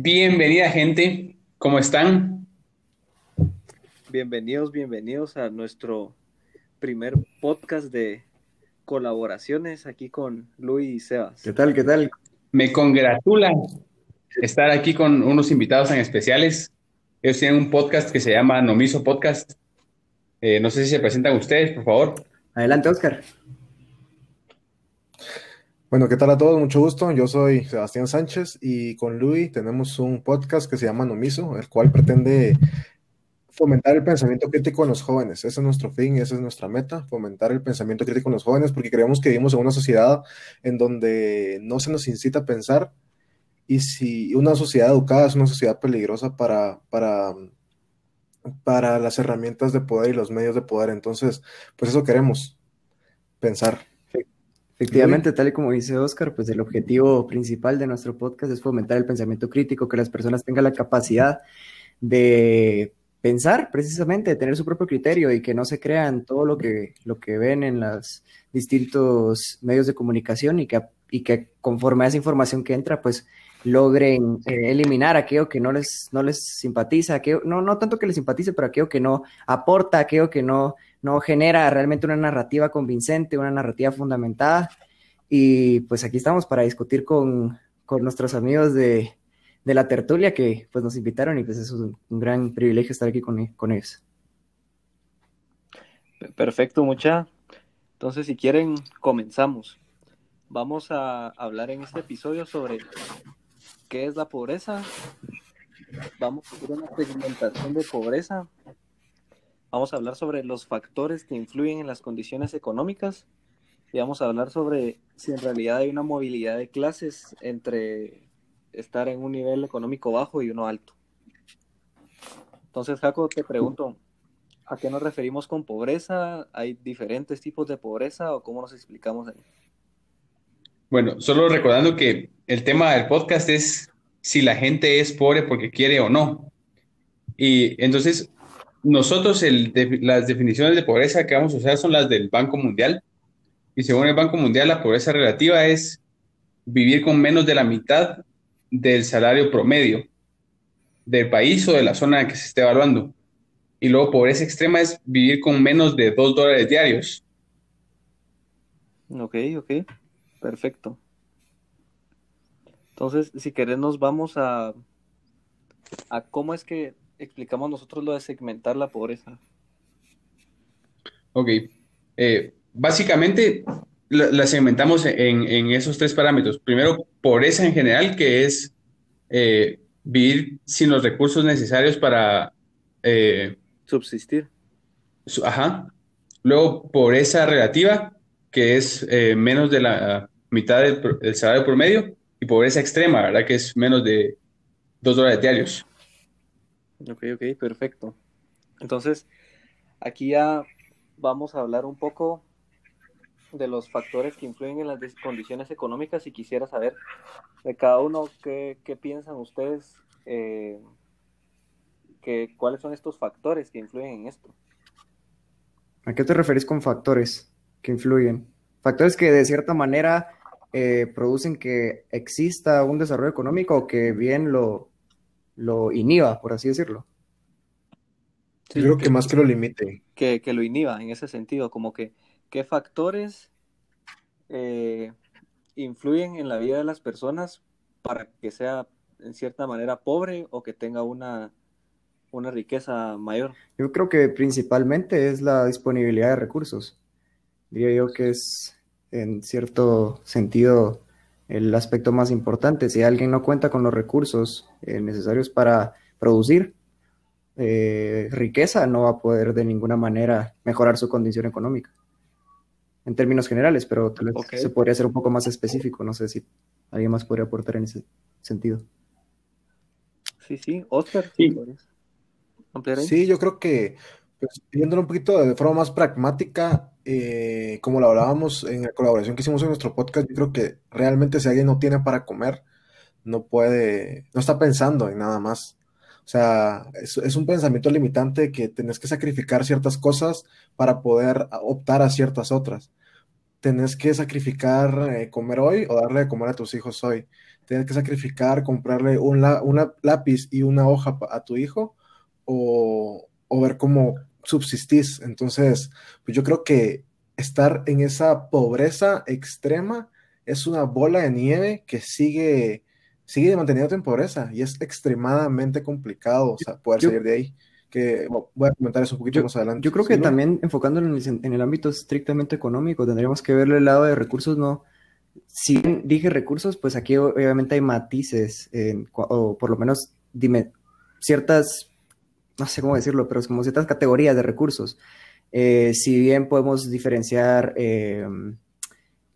Bienvenida gente, ¿cómo están? Bienvenidos, bienvenidos a nuestro primer podcast de colaboraciones aquí con Luis y Sebas. ¿Qué tal? ¿Qué tal? Me congratula estar aquí con unos invitados tan especiales. Ellos tienen un podcast que se llama Nomiso Podcast. Eh, no sé si se presentan ustedes, por favor. Adelante, Oscar. Bueno, ¿qué tal a todos? Mucho gusto. Yo soy Sebastián Sánchez y con Luis tenemos un podcast que se llama Nomiso, el cual pretende fomentar el pensamiento crítico en los jóvenes. Ese es nuestro fin esa es nuestra meta, fomentar el pensamiento crítico en los jóvenes, porque creemos que vivimos en una sociedad en donde no se nos incita a pensar y si una sociedad educada es una sociedad peligrosa para, para, para las herramientas de poder y los medios de poder. Entonces, pues eso queremos, pensar. Efectivamente, tal y como dice Oscar, pues el objetivo principal de nuestro podcast es fomentar el pensamiento crítico, que las personas tengan la capacidad de pensar precisamente, de tener su propio criterio y que no se crean todo lo que, lo que ven en los distintos medios de comunicación y que, y que conforme a esa información que entra, pues logren eh, eliminar aquello que no les, no les simpatiza, aquello, no, no tanto que les simpatice, pero aquello que no aporta, aquello que no, no genera realmente una narrativa convincente, una narrativa fundamentada. Y pues aquí estamos para discutir con, con nuestros amigos de, de la tertulia que pues nos invitaron y pues es un, gran privilegio estar aquí con, con, ellos. Perfecto, mucha. Entonces, si quieren, comenzamos. Vamos a hablar en este episodio sobre qué es la pobreza. Vamos a hacer una segmentación de pobreza. Vamos a hablar sobre los factores que influyen en las condiciones económicas y vamos a hablar sobre si en realidad hay una movilidad de clases entre estar en un nivel económico bajo y uno alto. Entonces, Jaco, te pregunto, ¿a qué nos referimos con pobreza? ¿Hay diferentes tipos de pobreza o cómo nos explicamos ahí? Bueno, solo recordando que el tema del podcast es si la gente es pobre porque quiere o no. Y entonces, nosotros las definiciones de pobreza que vamos a usar son las del Banco Mundial. Y según el Banco Mundial, la pobreza relativa es vivir con menos de la mitad del salario promedio del país o de la zona que se esté evaluando. Y luego pobreza extrema es vivir con menos de dos dólares diarios. Ok, ok, perfecto. Entonces, si querés, nos vamos a, a cómo es que explicamos nosotros lo de segmentar la pobreza. Ok. Eh, básicamente, la, segmentamos en, en, esos tres parámetros. Primero, pobreza en general, que es eh, vivir sin los recursos necesarios para eh, subsistir. Su, ajá. Luego, pobreza relativa, que es eh, menos de la mitad del, del, salario promedio, y pobreza extrema, ¿verdad? Que es menos de dos dólares diarios. Ok, ok, perfecto. Entonces, aquí ya vamos a hablar un poco de los factores que influyen en las condiciones económicas y quisiera saber de cada uno qué, qué piensan ustedes, eh, que, cuáles son estos factores que influyen en esto. ¿A qué te referís con factores que influyen? Factores que de cierta manera eh, producen que exista un desarrollo económico o que bien lo, lo inhiba, por así decirlo. Sí, Yo creo que más que lo limite. Que, que lo inhiba en ese sentido, como que ¿qué factores eh, influyen en la vida de las personas para que sea en cierta manera pobre o que tenga una, una riqueza mayor? Yo creo que principalmente es la disponibilidad de recursos. Diría yo que es en cierto sentido el aspecto más importante. Si alguien no cuenta con los recursos eh, necesarios para producir eh, riqueza, no va a poder de ninguna manera mejorar su condición económica en términos generales, pero tal vez okay. se podría ser un poco más específico. No sé si alguien más podría aportar en ese sentido. Sí, sí, Oscar. Sí, sí yo creo que, pues, viéndolo un poquito de forma más pragmática, eh, como lo hablábamos en la colaboración que hicimos en nuestro podcast, yo creo que realmente si alguien no tiene para comer, no puede, no está pensando en nada más. O sea, es, un pensamiento limitante que tenés que sacrificar ciertas cosas para poder optar a ciertas otras. tenés que sacrificar eh, comer hoy o darle de comer a tus hijos hoy. Tienes que sacrificar comprarle un lápiz y una hoja a tu hijo o ver cómo subsistís. Entonces, pues yo creo que estar en esa pobreza extrema es una bola de nieve que sigue, sigue manteniéndote en pobreza y es extremadamente complicado poder salir de ahí. Que voy a comentar eso un poquito más adelante. Yo creo que también enfocándolo en el, ámbito estrictamente económico, tendríamos que verle el lado de recursos, no. Si dije recursos, pues aquí obviamente hay matices, o por lo menos dime, ciertas, no sé cómo decirlo, pero es como ciertas categorías de recursos. Eh, si bien podemos diferenciar eh,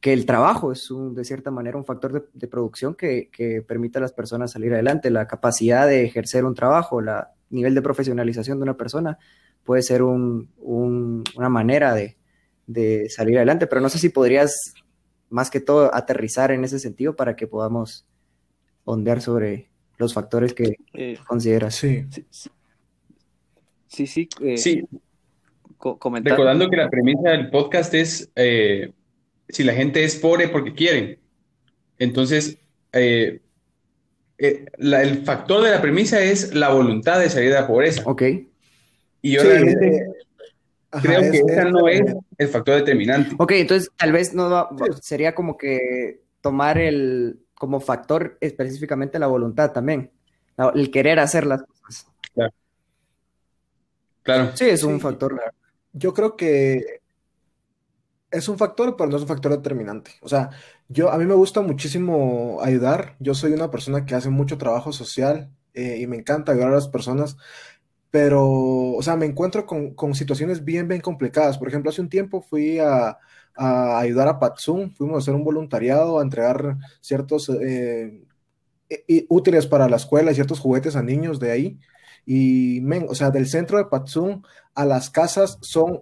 que el trabajo es un, de cierta manera un factor de, producción que, que, permite a las personas salir adelante, la capacidad de ejercer un trabajo, el nivel de profesionalización de una persona puede ser un, una manera de, de, salir adelante, pero no sé si podrías más que todo aterrizar en ese sentido para que podamos ondear sobre los factores que eh, consideras. Sí, sí, sí. Sí, sí. Recordando que la premisa del podcast es eh, si la gente es pobre porque quieren. Entonces, eh, eh, el factor de la premisa es la voluntad de salir de la pobreza. Ok. Y yo realmente creo que ese no es el factor determinante. Ok, entonces tal vez no sería como que tomar el como factor específicamente la voluntad también, el querer hacer las cosas. Claro. Claro. Sí, es un factor yo creo que es un factor, pero no es un factor determinante. O sea, yo a mí me gusta muchísimo ayudar. Yo soy una persona que hace mucho trabajo social eh, y me encanta ayudar a las personas, pero, o sea, me encuentro con, situaciones bien, bien complicadas. Por ejemplo, hace un tiempo fui a, ayudar a Patsum, fuimos a hacer un voluntariado, a entregar ciertos eh, útiles para la escuela y ciertos juguetes a niños de ahí. Y, men, o sea, del centro de Patsum a las casas son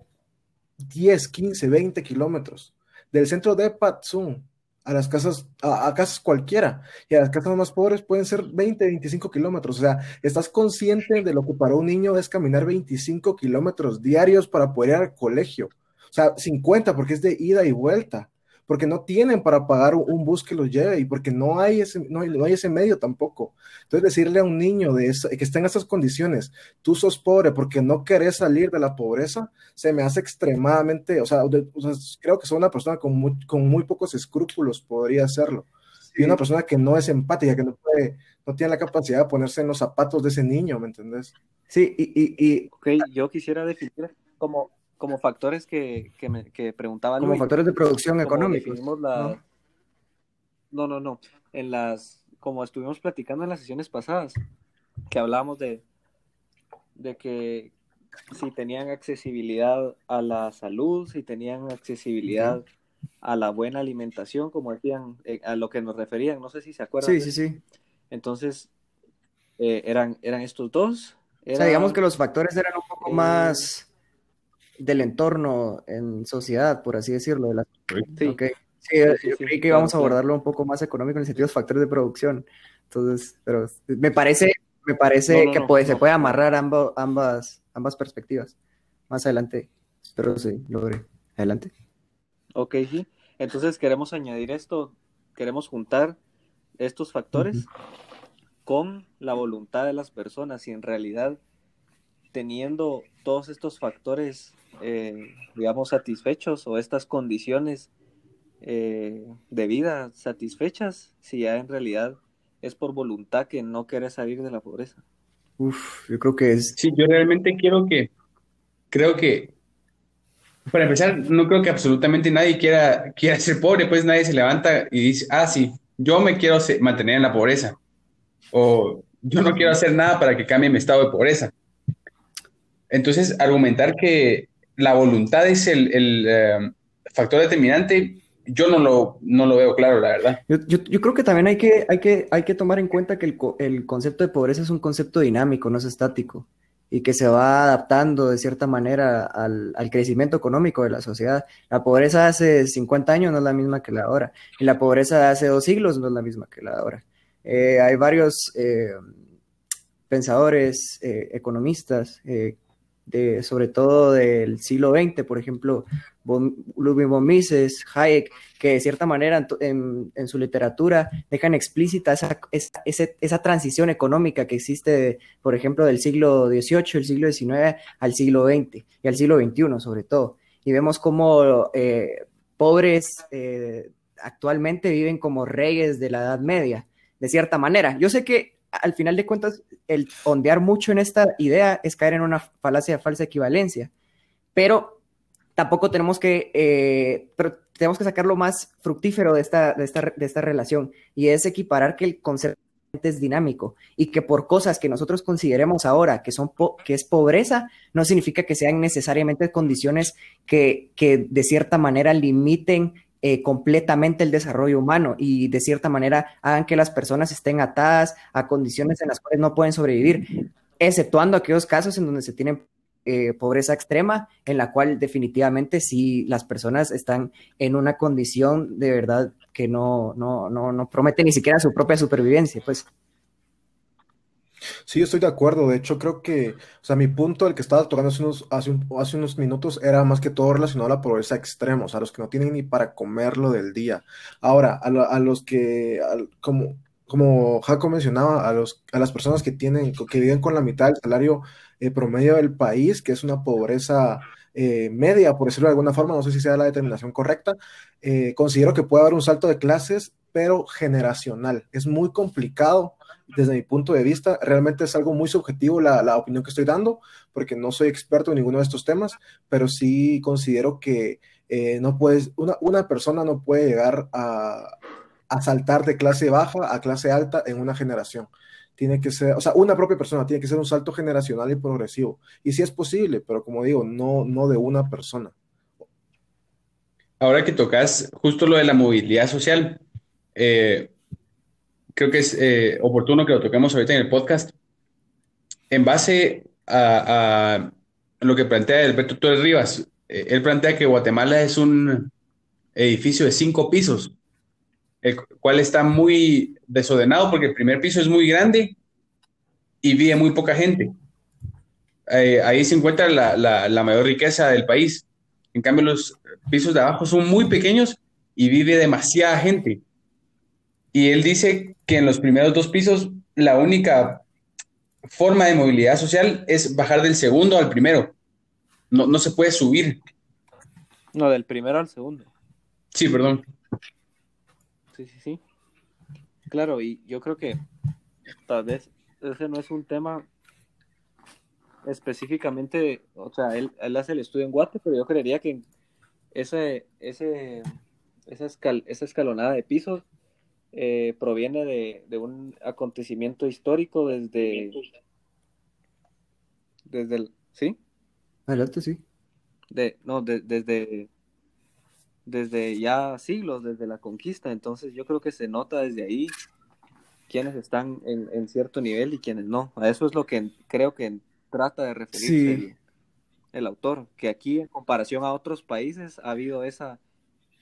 10, 15, 20 kilómetros. Del centro de Patsum a las casas, a, casas cualquiera, y a las casas más pobres pueden ser 20, 25 kilómetros. O sea, estás consciente de lo que para un niño es caminar 25 kilómetros diarios para poder ir al colegio. O sea, 50 porque es de ida y vuelta porque no tienen para pagar un bus que los lleve y porque no hay ese, no hay, ese medio tampoco. Entonces, decirle a un niño de que está en esas condiciones, tú sos pobre porque no querés salir de la pobreza, se me hace extremadamente, o sea, creo que soy una persona con muy, con muy pocos escrúpulos podría hacerlo. Y una persona que no es empática, que no puede, no tiene la capacidad de ponerse en los zapatos de ese niño, ¿me entendés? Sí, y, y, y... Ok, yo quisiera definir como como factores que, que, me, que preguntaban. Como factores de producción económica. ¿no? no, no, En las, como estuvimos platicando en las sesiones pasadas, que hablábamos de, de que si tenían accesibilidad a la salud, si tenían accesibilidad a la buena alimentación, como decían, eh, a lo que nos referían, no sé si se acuerdan. Sí, sí, sí. Entonces, eh, eran, eran estos dos. o sea, digamos que los factores eran un poco más del entorno en sociedad, por así decirlo. De la... Sí. Sí, yo creí que íbamos a abordarlo un poco más económico en el sentido de los factores de producción. Entonces, pero me parece, me parece que puede, se puede amarrar ambas, ambas, ambas perspectivas. Más adelante, pero sí, logré. Adelante. Ok, sí. Entonces queremos añadir esto, queremos juntar estos factores con la voluntad de las personas y en realidad teniendo todos estos factores eh, digamos, satisfechos o estas condiciones eh, de vida satisfechas si ya en realidad es por voluntad que no quiere salir de la pobreza. Uf, yo creo que es... Sí, yo realmente quiero que, creo que, para empezar, no creo que absolutamente nadie quiera, quiera ser pobre, pues nadie se levanta y dice, ah, sí, yo me quiero mantener en la pobreza, o yo no quiero hacer nada para que cambie mi estado de pobreza. Entonces, argumentar que la voluntad es el, eh, factor determinante, yo no lo, no lo veo claro, la verdad. Yo, creo que también hay que, hay que, hay que tomar en cuenta que el, concepto de pobreza es un concepto dinámico, no es estático, y que se va adaptando de cierta manera al, crecimiento económico de la sociedad. La pobreza hace 50 años no es la misma que la ahora, y la pobreza de hace dos siglos no es la misma que la ahora. Eh, hay varios eh, pensadores, economistas, sobre todo del siglo XX, por ejemplo, Ludwig von Mises, Hayek, que de cierta manera en, su literatura dejan explícita esa, esa, esa, transición económica que existe, por ejemplo, del siglo XVIII, el siglo XIX al siglo XX y al siglo XXI sobre todo. Y vemos cómo eh, pobres eh, actualmente viven como reyes de la Edad Media, de cierta manera. Yo sé que al final de cuentas el ondear mucho en esta idea es caer en una falacia falsa equivalencia, pero tampoco tenemos que, eh, tenemos que sacar lo más fructífero de esta, de esta, de esta relación y es equiparar que el concepto es dinámico y que por cosas que nosotros consideremos ahora que, son que es pobreza, no significa que sean necesariamente condiciones que, que de cierta manera limiten eh, completamente el desarrollo humano y de cierta manera hagan que las personas estén atadas a condiciones en las cuales no pueden sobrevivir, exceptuando aquellos casos en donde se tienen eh, pobreza extrema, en la cual definitivamente si las personas están en una condición de verdad que no, no, no, no promete ni siquiera su propia supervivencia, pues. Sí, estoy de acuerdo. De hecho, creo que, o sea, mi punto, el que estaba tocando hace unos, hace, hace unos minutos, era más que todo relacionado a la pobreza extrema, o sea, los que no tienen ni para comerlo del día. Ahora, a, a los que, como, como Jaco mencionaba, a, los, a las personas que tienen, que viven con la mitad del salario eh, promedio del país, que es una pobreza eh, media, por decirlo de alguna forma, no sé si sea la determinación correcta, eh, considero que puede haber un salto de clases, pero generacional. Es muy complicado desde mi punto de vista. Realmente es algo muy subjetivo la, la opinión que estoy dando, porque no soy experto en ninguno de estos temas, pero sí considero que no puedes, una, una persona no puede llegar a, a saltar de clase baja a clase alta en una generación. Tiene que ser, o sea, una propia persona tiene que ser un salto generacional y progresivo. Y sí es posible, pero como digo, no, no de una persona. Ahora que tocas justo lo de la movilidad social, eh, creo que es eh, oportuno que lo toquemos ahorita en el podcast. En base a, lo que plantea Alberto Torres Rivas, eh, él plantea que Guatemala es un edificio de cinco pisos el cual está muy desordenado porque el primer piso es muy grande y vive muy poca gente. Eh, ahí se encuentra la, mayor riqueza del país. En cambio, los pisos de abajo son muy pequeños y vive demasiada gente. Y él dice que en los primeros dos pisos la única forma de movilidad social es bajar del segundo al primero. No, no se puede subir. No, del primero al segundo. Sí, perdón sí, sí, sí. Claro, y yo creo que tal vez ese no es un tema específicamente, o sea, él, hace el estudio en Guate, pero yo creería que ese, ese, esa, esa escalonada de pisos eh, proviene de, un acontecimiento histórico desde, desde el, ¿sí? Adelante, sí. De, no, desde desde ya siglos, desde la conquista. Entonces yo creo que se nota desde ahí quienes están en, cierto nivel y quienes no. A eso es lo que creo que trata de referirse el, autor, que aquí en comparación a otros países ha habido esa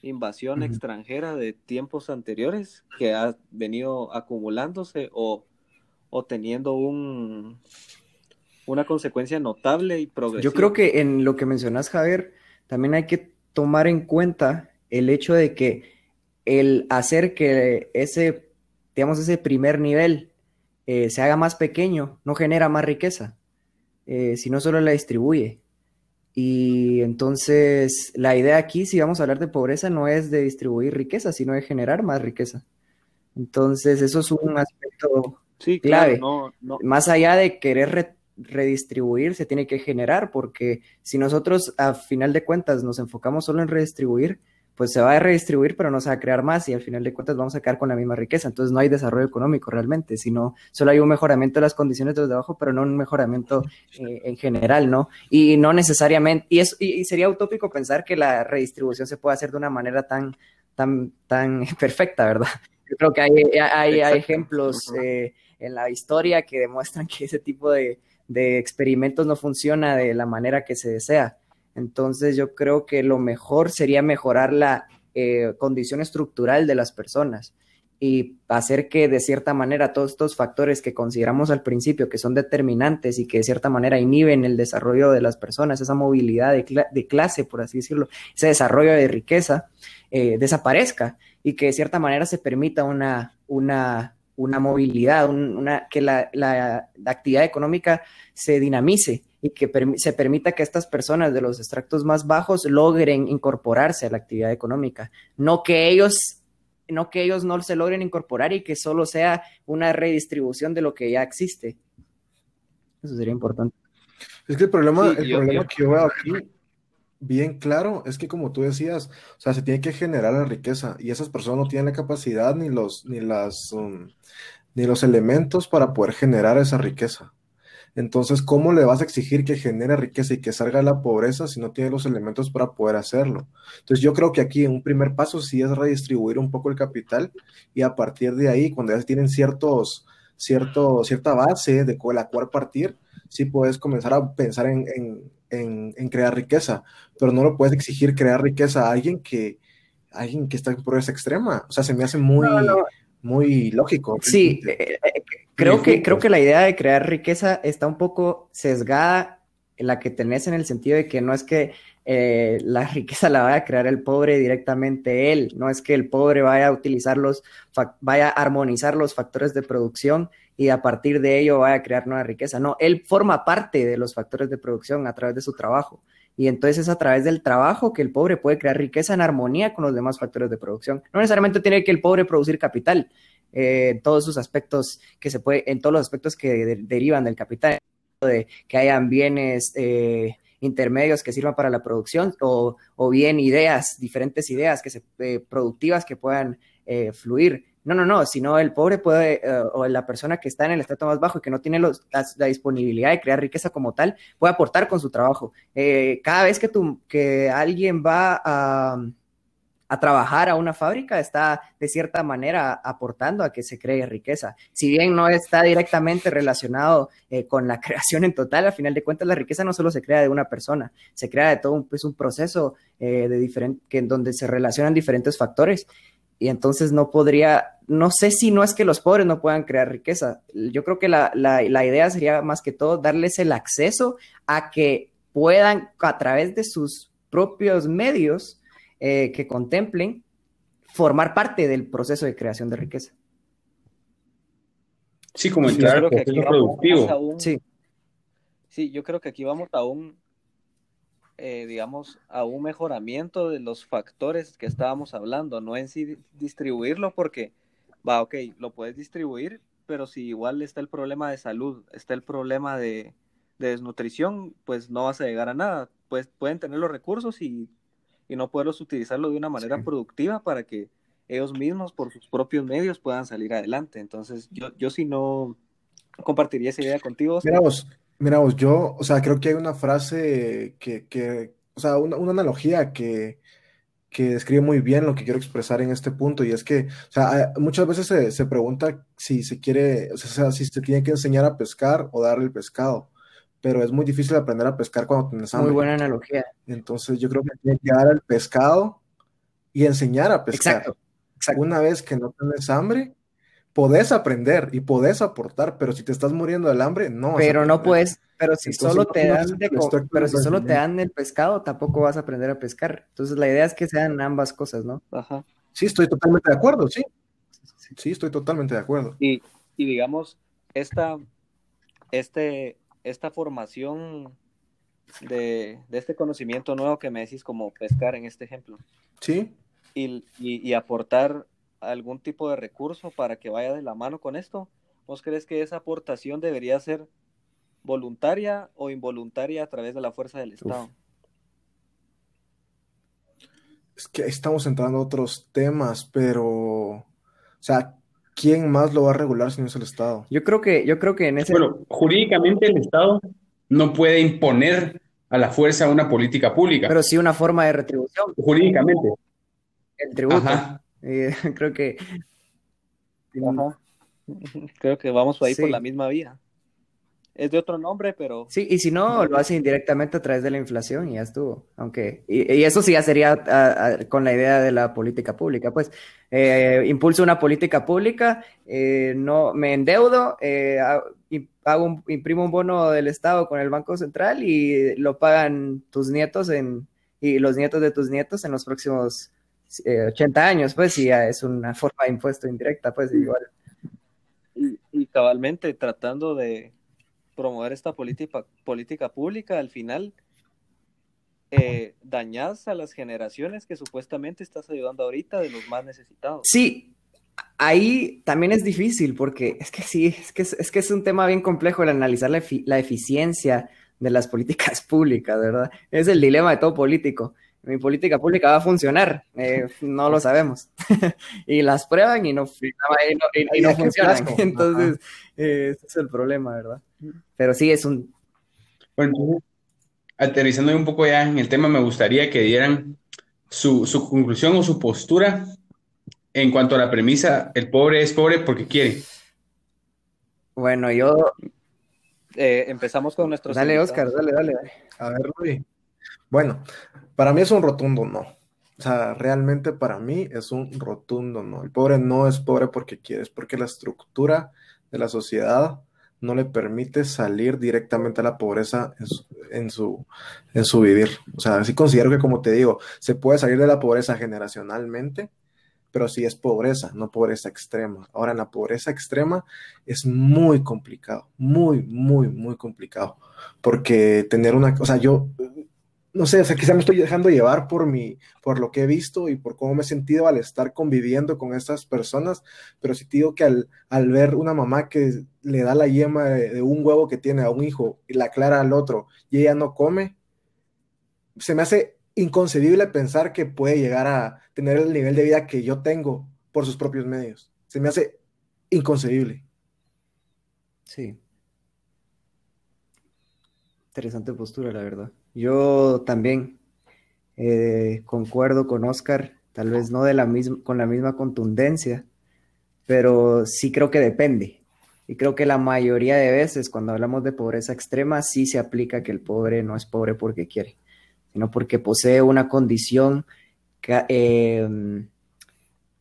invasión extranjera de tiempos anteriores que ha venido acumulándose o, o teniendo un, una consecuencia notable y progresiva. Yo creo que en lo que mencionas, Javier, también hay que tomar en cuenta el hecho de que el hacer que ese, digamos, ese primer nivel eh, se haga más pequeño no genera más riqueza, eh, sino solo la distribuye. Y entonces la idea aquí, si vamos a hablar de pobreza, no es de distribuir riqueza, sino de generar más riqueza. Entonces eso es un aspecto clave. Más allá de querer redistribuir se tiene que generar, porque si nosotros a final de cuentas nos enfocamos solo en redistribuir, pues se va a redistribuir, pero no se va a crear más y al final de cuentas vamos a quedar con la misma riqueza. Entonces no hay desarrollo económico realmente, sino solo hay un mejoramiento de las condiciones de los de abajo, pero no un mejoramiento eh, en general, ¿no? Y no necesariamente, y, es, y, sería utópico pensar que la redistribución se puede hacer de una manera tan, tan, tan perfecta, ¿verdad? Yo creo que hay, hay, hay ejemplos eh, en la historia que demuestran que ese tipo de, de experimentos no funciona de la manera que se desea. Entonces yo creo que lo mejor sería mejorar la eh, condición estructural de las personas y hacer que de cierta manera todos estos factores que consideramos al principio que son determinantes y que de cierta manera inhiben el desarrollo de las personas, esa movilidad de, clase, por así decirlo, ese desarrollo de riqueza, eh, desaparezca y que de cierta manera se permita una, una, una movilidad, una, que la, la, actividad económica se dinamice y que se permita que estas personas de los extractos más bajos logren incorporarse a la actividad económica, no que ellos no que ellos no se logren incorporar y que solo sea una redistribución de lo que ya existe. Eso sería importante. Es que el problema, el problema que yo veo aquí, bien claro, es que como tú decías, o sea, se tiene que generar la riqueza y esas personas no tienen la capacidad ni los, ni las, um, ni los elementos para poder generar esa riqueza. Entonces, ¿cómo le vas a exigir que genere riqueza y que salga de la pobreza si no tiene los elementos para poder hacerlo? Entonces, yo creo que aquí un primer paso sí es redistribuir un poco el capital y a partir de ahí, cuando ya tienen ciertos, cierto, cierta base de la cual partir, sí puedes comenzar a pensar en, crear riqueza, pero no lo puedes exigir crear riqueza a alguien que, alguien que está en pobreza extrema. O sea, se me hace muy, muy lógico. Sí, eh, eh, Creo que, creo que la idea de crear riqueza está un poco sesgada en la que tenés en el sentido de que no es que eh, la riqueza la vaya a crear el pobre directamente él, no es que el pobre vaya a utilizar los, vaya a armonizar los factores de producción y a partir de ello vaya a crear nueva riqueza. No, él forma parte de los factores de producción a través de su trabajo. Y entonces es a través del trabajo que el pobre puede crear riqueza en armonía con los demás factores de producción. No necesariamente tiene que el pobre producir capital, eh, todos sus aspectos que se puede, en todos los aspectos que derivan del capital, de que hayan bienes eh, intermedios que sirvan para la producción o, bien ideas, diferentes ideas que se, eh, productivas que puedan fluir. No, no, no, sino el pobre puede, o la persona que está en el estrato más bajo y que no tiene la, disponibilidad de crear riqueza como tal, puede aportar con su trabajo. cada vez que, tu, que alguien va a trabajar a una fábrica está de cierta manera aportando a que se cree riqueza. Si bien no está directamente relacionado eh, con la creación en total, al final de cuentas la riqueza no solo se crea de una persona, se crea de todo un, pues, un proceso eh, de diferente, que, en donde se relacionan diferentes factores. Y entonces no podría, no sé si no es que los pobres no puedan crear riqueza. Yo creo que la, la idea sería más que todo darles el acceso a que puedan a través de sus propios medios eh, que contemplen formar parte del proceso de creación de riqueza. Sí, como entrar al proceso productivo. sí. sí, yo creo que aquí vamos a un, eh, digamos, a un mejoramiento de los factores que estábamos hablando, no en sí distribuirlo porque, va, ok, lo puedes distribuir, pero si igual está el problema de salud, está el problema de, desnutrición, pues no vas a llegar a nada. Pues pueden tener los recursos y y no poderlos utilizarlo de una manera productiva para que ellos mismos por sus propios medios puedan salir adelante. Entonces, yo, yo sí no compartiría esa idea contigo. Mira vos, mira vos, yo, o sea, creo que hay una frase que, que o sea, una, una analogía que, que describe muy bien lo que quiero expresar en este punto y es que, o sea, muchas veces se, se pregunta si se quiere, o sea, si se tiene que enseñar a pescar o darle el pescado pero es muy difícil aprender a pescar cuando tienes hambre. Muy buena analogía. Entonces yo creo que tiene que dar el pescado y enseñar a pescar. Exacto, Una vez que no tienes hambre, podés aprender y podés aportar, pero si te estás muriendo del hambre, no. Pero no puedes, pero si solo te dan pero si solo te dan el pescado, tampoco vas a aprender a pescar. Entonces la idea es que sean ambas cosas, ¿no? Ajá. Sí, estoy totalmente de acuerdo, sí. Sí, estoy totalmente de acuerdo. Y, y digamos, esta, este, esta formación de, este conocimiento nuevo que me decís, como pescar en este ejemplo. Sí. Y, aportar algún tipo de recurso para que vaya de la mano con esto. ¿Vos crees que esa aportación debería ser voluntaria o involuntaria a través de la fuerza del Estado? Es que estamos entrando a otros temas, pero, o sea, ¿quién más lo va a regular si no es el Estado? Yo creo que, yo creo que en ese... Bueno, jurídicamente el Estado no puede imponer a la fuerza una política pública. Pero sí una forma de retribución. Jurídicamente. El tributo. Eh, creo que... Creo que vamos ahí por la misma vía. es de otro nombre, pero... Sí, y si no, lo hace indirectamente a través de la inflación y ya estuvo. Aunque, y, eso sí ya sería con la idea de la política pública, pues, eh, impulso una política pública, eh, no me endeudo, eh, hago imprimo un bono del Estado con el Banco Central y lo pagan tus nietos en, y los nietos de tus nietos en los próximos 80 años, pues, y ya es una forma de impuesto indirecta, pues, igual. y cabalmente tratando de promover esta política, política pública, al final eh, dañas a las generaciones que supuestamente estás ayudando ahorita de los más necesitados. Sí, ahí también es difícil porque es que sí, es que es, que es un tema bien complejo el analizar la, la, eficiencia de las políticas públicas, ¿verdad? Es el dilema de todo político. Mi política pública va a funcionar, eh, no lo sabemos. y las prueban y no, y no, funcionan. Entonces, eh, ese es el problema, ¿verdad? Pero sí es un... Bueno, aterrizando un poco ya en el tema, me gustaría que dieran su, conclusión o su postura en cuanto a la premisa, el pobre es pobre porque quiere. Bueno, yo... Eh, empezamos con nuestros... Dale, Oscar, dale, dale, A ver, Luis. Bueno, para mí es un rotundo no. O sea, realmente para mí es un rotundo no. El pobre no es pobre porque quiere, es porque la estructura de la sociedad no le permite salir directamente a la pobreza en su, en su, vivir. O sea, sí considero que, como te digo, se puede salir de la pobreza generacionalmente, pero sí es pobreza, no pobreza extrema. Ahora, en la pobreza extrema es muy complicado, muy, muy, muy complicado, porque tener una, o sea, yo no sé, o sea, quizá me estoy dejando llevar por mi, por lo que he visto y por cómo me he sentido al estar conviviendo con estas personas, pero sí te digo que al, ver una mamá que le da la yema de, un huevo que tiene a un hijo y la aclara al otro y ella no come, se me hace inconcebible pensar que puede llegar a tener el nivel de vida que yo tengo por sus propios medios. Se me hace inconcebible. Sí. Interesante postura, la verdad. Yo también eh, concuerdo con Oscar, tal vez no de la misma, con la misma contundencia, pero sí creo que depende. Y creo que la mayoría de veces cuando hablamos de pobreza extrema sí se aplica que el pobre no es pobre porque quiere, sino porque posee una condición que em,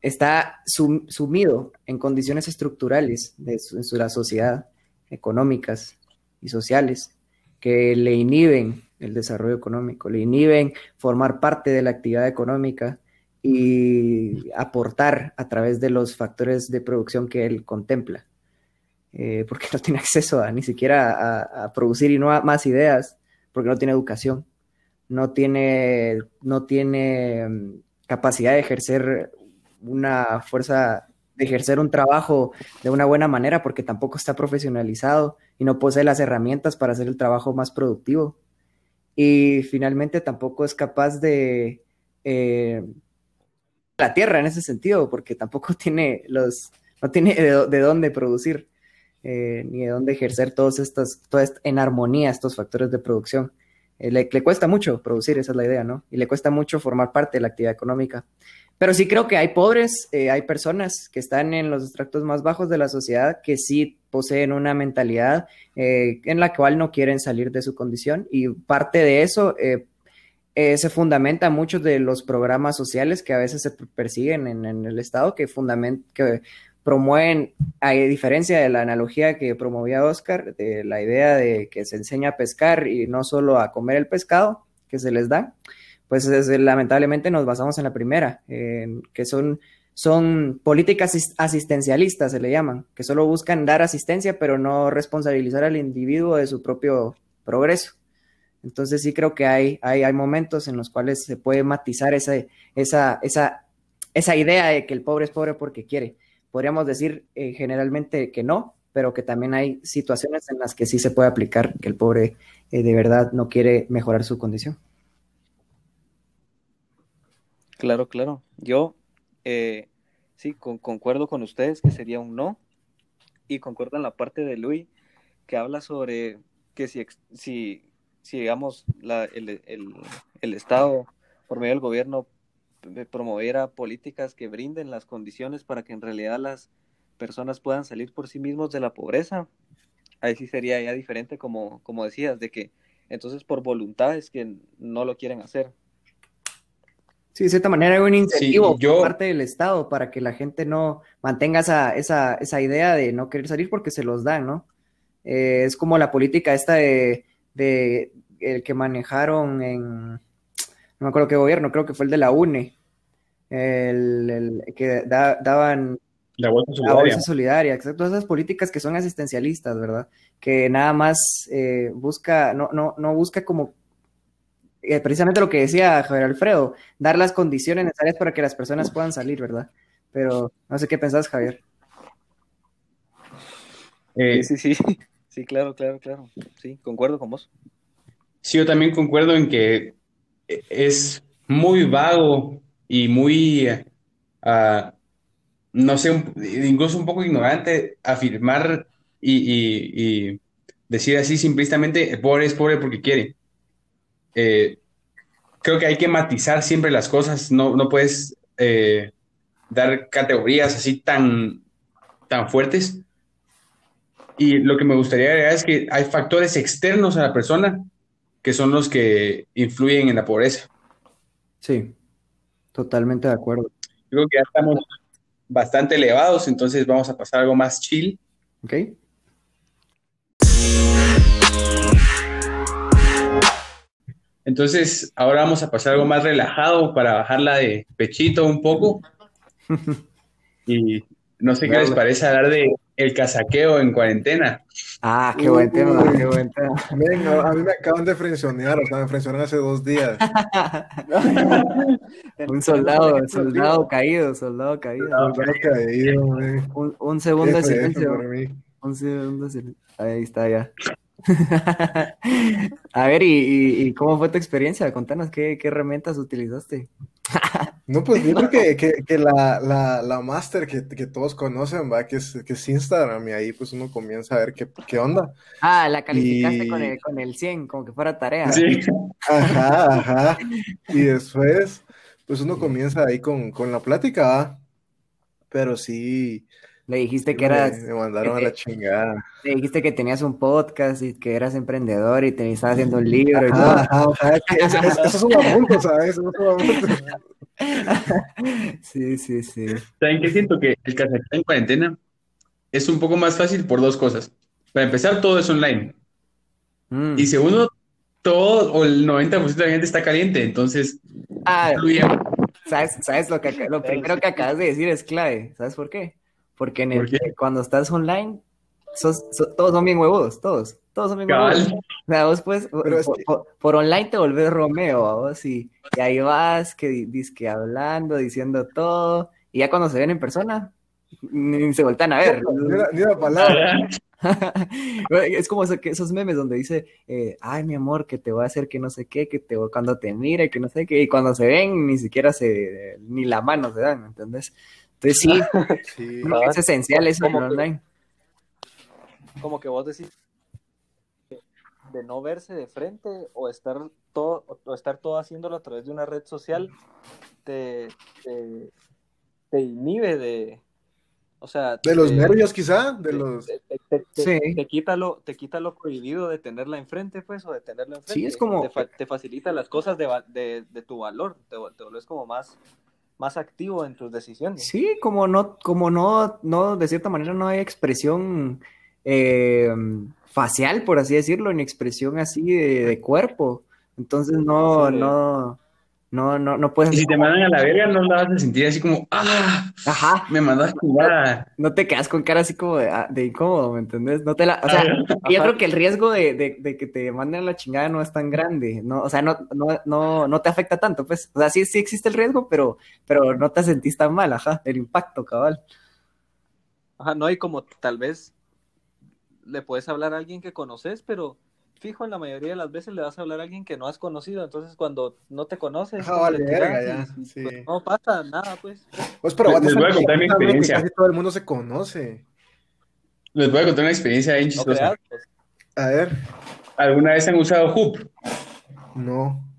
está sumido en condiciones estructurales de, de la sociedad, económicas y sociales, que le inhiben el desarrollo económico, le inhiben formar parte de la actividad económica y aportar a través de los factores de producción que él contempla, eh, porque no tiene acceso a ni siquiera a, producir y no a más ideas, porque no tiene educación, no tiene, no tiene mm, capacidad de ejercer una fuerza, de ejercer un trabajo de una buena manera, porque tampoco está profesionalizado y no posee las herramientas para hacer el trabajo más productivo y finalmente tampoco es capaz de eh, la tierra en ese sentido, porque tampoco tiene los, no tiene de, dónde producir eh, ni de dónde ejercer todos estos, todas en armonía estos factores de producción. Eh, le, le, cuesta mucho producir, esa es la idea, ¿no? Y le cuesta mucho formar parte de la actividad económica. Pero sí creo que hay pobres, hay personas que están en los extractos más bajos de la sociedad que sí poseen una mentalidad eh, en la cual no quieren salir de su condición y parte de eso eh, se fundamenta muchos de los programas sociales que a veces se persiguen en, el Estado, que, que promueven, a diferencia de la analogía que promovía Oscar, de la idea de que se enseña a pescar y no solo a comer el pescado que se les da, pues lamentablemente nos basamos en la primera, que son, son políticas asistencialistas, se le llaman, que solo buscan dar asistencia, pero no responsabilizar al individuo de su propio progreso. Entonces sí creo que hay, hay, hay momentos en los cuales se puede matizar esa, esa, esa, esa idea de que el pobre es pobre porque quiere. Podríamos decir eh, generalmente que no, pero que también hay situaciones en las que sí se puede aplicar que el pobre eh, de verdad no quiere mejorar su condición. Claro, claro. Yo eh, sí concuerdo con ustedes que sería un no y concuerdo en la parte de Luis que habla sobre que si, si, si digamos, la, el, el, el Estado por medio del gobierno promoviera políticas que brinden las condiciones para que en realidad las personas puedan salir por sí mismos de la pobreza, ahí sí sería ya diferente, como, como decías, de que entonces por voluntad es que no lo quieren hacer. Sí, de cierta manera hay un incentivo Sí, yo- por parte del Estado para que la gente no mantenga esa, esa, esa idea de no querer salir porque se los dan, ¿no? Eh, es como la política esta de, de el que manejaron en, no me acuerdo qué gobierno, creo que fue el de la UNE, el, el que da- daban La bolsa la solidaria. bolsa solidaria, exacto, esas políticas que son asistencialistas, ¿verdad? Que nada más eh, busca, no, no, no busca como eh, precisamente lo que decía Javier Alfredo, dar las condiciones necesarias para que las personas puedan salir, ¿verdad? Pero no sé qué pensás, Javier. Eh, Sí, sí, sí. Sí, claro, claro, claro. Sí, concuerdo con vos. Sí, yo también concuerdo en que es muy vago y muy, ah, no sé, incluso un poco ignorante afirmar y, y- y decir así simplistamente, el pobre es pobre porque quiere. Eh, creo que hay que matizar siempre las cosas, no, no puedes eh, dar categorías así tan, tan fuertes. Y lo que me gustaría agregar es que hay factores externos a la persona que son los que influyen en la pobreza. Sí, totalmente de acuerdo. Creo que ya estamos bastante elevados, entonces vamos a pasar a algo más chill. ¿Ok? Entonces, ahora vamos a pasar algo más relajado para bajarla de pechito un poco. Y no sé qué les parece hablar de el casaqueo en cuarentena. Ah, qué buen tema, qué buen tema. Ven, a, mí me acaban de frencionear, o sea, me frencionaron hace dos días. Un soldado, soldado caído, soldado caído. Soldado caído. Un, un segundo de silencio. Un segundo de silencio. Ahí está ya. A ver, ¿y, y, y cómo fue tu experiencia? Contanos, ¿qué, qué herramientas utilizaste? No, pues yo creo que, que, que la, la, la master que, que todos conocen, va, que es, que es Instagram, y ahí pues uno comienza a ver qué, qué onda. Ah, la calificaste Y- con, el, con el 100, como que fuera tarea. Sí. Ajá, ajá. Y después, pues uno comienza ahí con, con la plática, ¿va? Pero sí, Le dijiste que eras, me mandaron a la chingada. le dijiste que tenías un podcast y que eras emprendedor y te estabas haciendo un libro y todo. Ajá, ajá, o sea, es que es- es- eso es un apunto, ¿sabes? Eso es un apunto. Sí, sí, sí. ¿Saben qué siento? Que el casaqueo en cuarentena es un poco más fácil por dos cosas. Para empezar, todo es online. Mm. Y segundo, todo o el 90% de la gente está caliente, entonces Ah. ¿sabes, sabes lo que lo primero que acabas de decir es clave? ¿Sabes por qué? Porque en el, cuando estás online, sos- so- todos son bien huevos, todos, todos son bien huevos. Cabal. O sea, vos pues, Pero es por, que- por- por online te volvés Romeo, ¿a vos y, y ahí vas, que hablando, diciendo todo, y ya cuando se ven en persona, ni se voltean a ver. Ni una, ni una palabra. Es como eso- que esos memes donde dice, eh, ay, mi amor, que te voy a hacer que no sé qué, que te voy- cuando te mire, que no sé qué, y cuando se ven, ni siquiera se, ni la mano se dan, ¿me ¿entendés? Entonces sí, Sí. creo que es esencial eso en Como que- online. Como que vos decís de no verse de frente o estar todo o estar todo haciéndolo a través de una red social te, te, te inhibe de o sea De los te- nervios, quizá, de te- los... te, te- te- Sí. te quita lo te quita lo prohibido de tenerla enfrente pues o de tenerla enfrente Sí, es como- te, fa- te facilita las cosas de, de, de tu valor te vuelves como más más activo en tus decisiones Sí, como no, como no, no, de cierta manera no hay expresión eh, facial, por así decirlo, ni expresión así de, de cuerpo. Entonces no, Sí. no, no, no, no puedes Y si te mandan a la verga, no la vas a sentir así como, ah, Ajá, me mandas a no te quedas con cara así como de, ah, de incómodo, ¿me entendés? No te la, o sea, Ajá. yo creo que el riesgo de, de- de que te manden a la chingada no es tan grande, ¿no? O sea, no, no, no, no te afecta tanto, pues. O sea, sí, sí existe el riesgo, pero, pero no te sentís tan mal, ajá, el impacto, cabal. Ajá, no, y como tal vez le puedes hablar a alguien que conoces, pero fijo, en la mayoría de las veces le vas a hablar a alguien que no has conocido, entonces cuando no te conoces, Ajá, pues, vale, le tiras verga, y- ya, y, sí. pues, no pasa nada, pues. Pues, pero Les- les voy a contar mi experiencia. Casi todo el mundo se conoce. Les voy a contar una experiencia bien No chistosa. creas, pues. A ver, ¿Alguna vez han usado Hoop? no.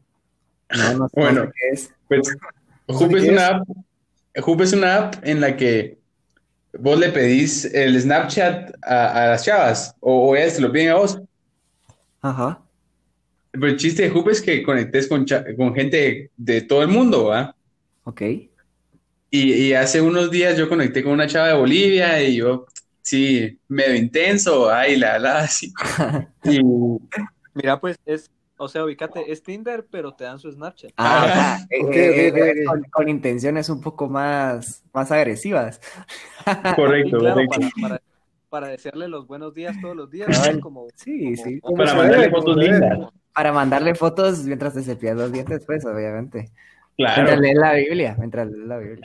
No, no, sé Bueno. qué es. Pues Hoop es una app, Hoop es una app en la que vos le pedís el Snapchat a, a las chavas o, o ellas te lo piden a vos. Ajá. Pero el chiste de Hoop es que conectes con, cha- con gente de todo el mundo, ¿va? Ok. Y, y hace unos días yo conecté con una chava de Bolivia y yo, sí, medio intenso, ay, la, la, así. Y, Mira, pues es, o sea, ubícate, es Tinder, pero te dan su Snapchat. Ah, eh, eh, eh. Con, con intenciones un poco más, más agresivas. Correcto, claro, correcto. para, para, para desearle los buenos días todos los días, como, Sí, como- sí. ¿Cómo Para mandarle fotos lindas. Para mandarle fotos mientras te cepillas los dientes, pues, obviamente. Claro. Mientras lees la Biblia, mientras lees la Biblia.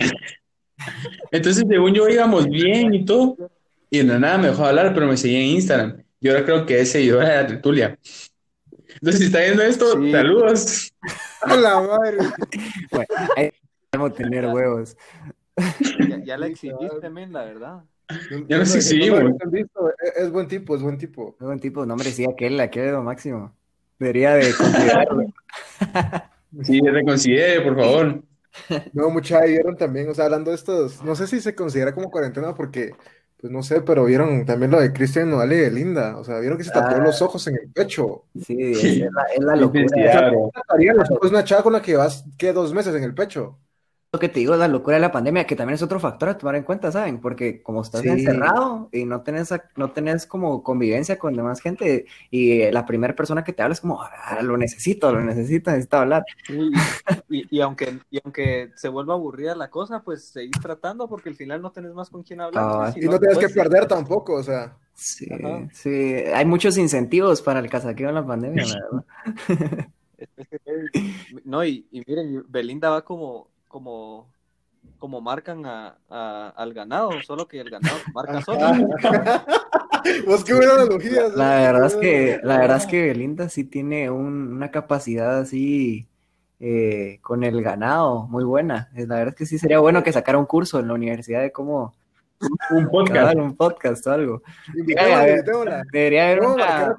Entonces, según yo, íbamos bien y todo. Y de la nada me dejó de hablar, pero me seguía en Instagram. Yo ahora creo que es seguidora de la tertulia. Entonces, si está viendo esto, Sí. saludos. ¡A la madre! Bueno, ahí podemos tener huevos. ya, ya la exhibiste, men, la verdad. Ya No, no, no lo han visto. Es, buen tipo, es buen tipo. Es buen tipo, nombre, sí, aquel, aquel es lo máximo. Debería de considerarlo. Sí, reconsidere, por favor. No, mucha vieron también, o sea, hablando de estos, no sé si se considera como cuarentena porque, pues no sé, pero vieron también lo de Cristian Nodal y de Linda, o sea, vieron que se tatuó Ah. los ojos en el pecho. Sí, es, es la, es la locura. Los ojos de una chava con la que vas, ¿qué? Dos meses en el pecho. Lo que te digo, la locura de la pandemia, que también es otro factor a tomar en cuenta, ¿saben? Porque como estás Sí. encerrado y no tenés, no tenés como convivencia con demás gente, y eh, la primera persona que te habla es como, "Ah, lo necesito, lo necesito, necesito hablar. Y, y, y aunque, y aunque se vuelva aburrida la cosa, pues seguís tratando porque al final no tenés más con quién hablar. Ah, pues, Y no tienes que perder tampoco, o sea. Sí, Ajá. sí, hay muchos incentivos para el casaqueo en la pandemia, la verdad. eh, No, y, y miren, Belinda va como, como, como marcan a, a- al ganado, solo que el ganado marca solo. Vos qué buena analogía. La verdad es que, la verdad es que Belinda sí tiene un- una capacidad así eh, con el ganado muy buena. Eh, La verdad es que sí sería bueno que sacara un curso en la universidad de cómo Un podcast. un podcast o algo. Debería haber una-.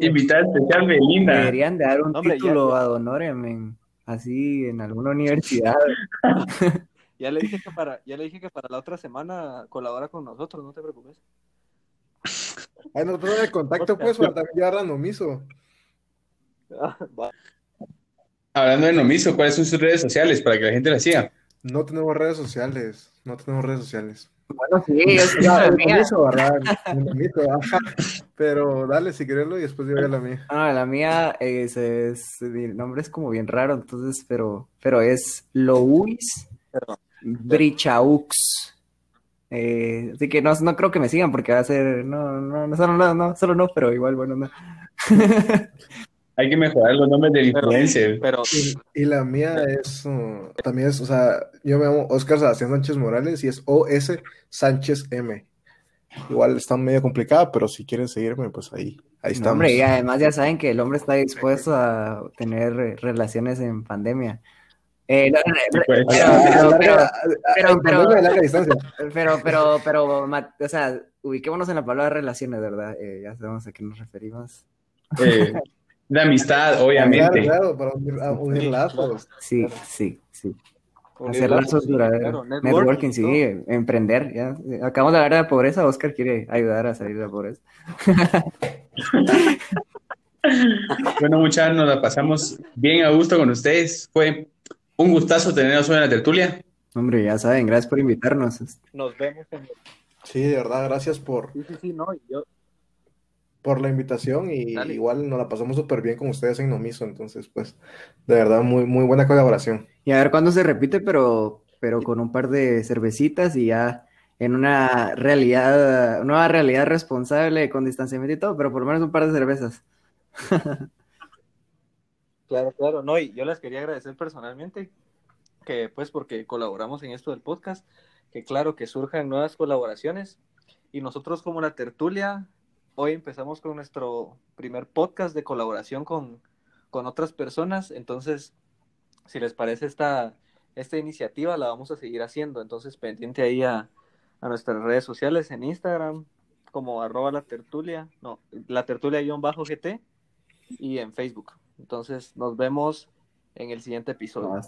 Invitada especial de Linda. deberían de dar un Hombre, título ya- ad honorem en- así en alguna universidad. Ya le dije que para, ya le dije que para la otra semana colabora con nosotros, no te preocupes. Ahí nos ponen el contacto, pues, para también llevar a Nomiso. Ah. Hablando de Nomiso, ¿cuáles son sus redes sociales para que la gente la siga? No tenemos redes sociales, no tenemos redes sociales. Bueno, sí, yo sí Ya, la mía. Nomiso, ¿verdad? Pero dale si querés y después yo voy a la mía. No, la mía es, es- el nombre es como bien raro, entonces, pero, pero es Louis. Brichaux. Eh, así que no, no creo que me sigan porque va a ser, no, no, no, solo no, no, solo no, pero igual, bueno, no. Hay que mejorar los nombres del Pero- influencer. Pero Y, y la mía es, uh, también es, o sea, yo me llamo Oscar Sebastián Sánchez Morales y es OS Sánchez M. Igual está medio complicada, pero si quieren seguirme, pues ahí, ahí No, estamos. hombre, y además ya saben que el hombre está dispuesto a tener eh, relaciones en pandemia. Eh, no, no, no, Pues, pero, pero, pero, pero- o sea, ubiquémonos en la palabra relaciones, ¿verdad? Eh, ya sabemos a qué nos referimos. eh, de amistad, obviamente. Claro, claro, para unir, a unir Sí, lazos. Sí, sí, sí. unir Hacer lazos, duraderos. claro, Networking, networking, sí, todo. emprender. Ya. Acabamos de hablar de la pobreza. Oscar quiere ayudar a salir de la pobreza. Bueno, muchachos, nos la pasamos bien a gusto con ustedes. Fue un gustazo tenerlos hoy en la tertulia. Hombre, ya saben, gracias por invitarnos. Nos vemos en el... Sí, de verdad, gracias por, Sí, sí, sí, no, y yo, por la invitación y Dale. igual nos la pasamos súper bien con ustedes en Nomiso, entonces, pues, de verdad, muy, muy buena colaboración. Y a ver cuándo se repite, pero, pero con un par de cervecitas y ya en una realidad, nueva realidad responsable con distanciamiento y todo, pero por lo menos un par de cervezas. Claro, claro, no, y yo les quería agradecer personalmente que pues porque colaboramos en esto del podcast, que claro que surjan nuevas colaboraciones y nosotros como la tertulia, hoy empezamos con nuestro primer podcast de colaboración con, con otras personas, entonces si les parece esta, esta iniciativa la vamos a seguir haciendo, entonces pendiente ahí a, a nuestras redes sociales en Instagram como arroba la tertulia, no, la tertulia guion bajo GT y en Facebook. Entonces nos vemos en el siguiente episodio.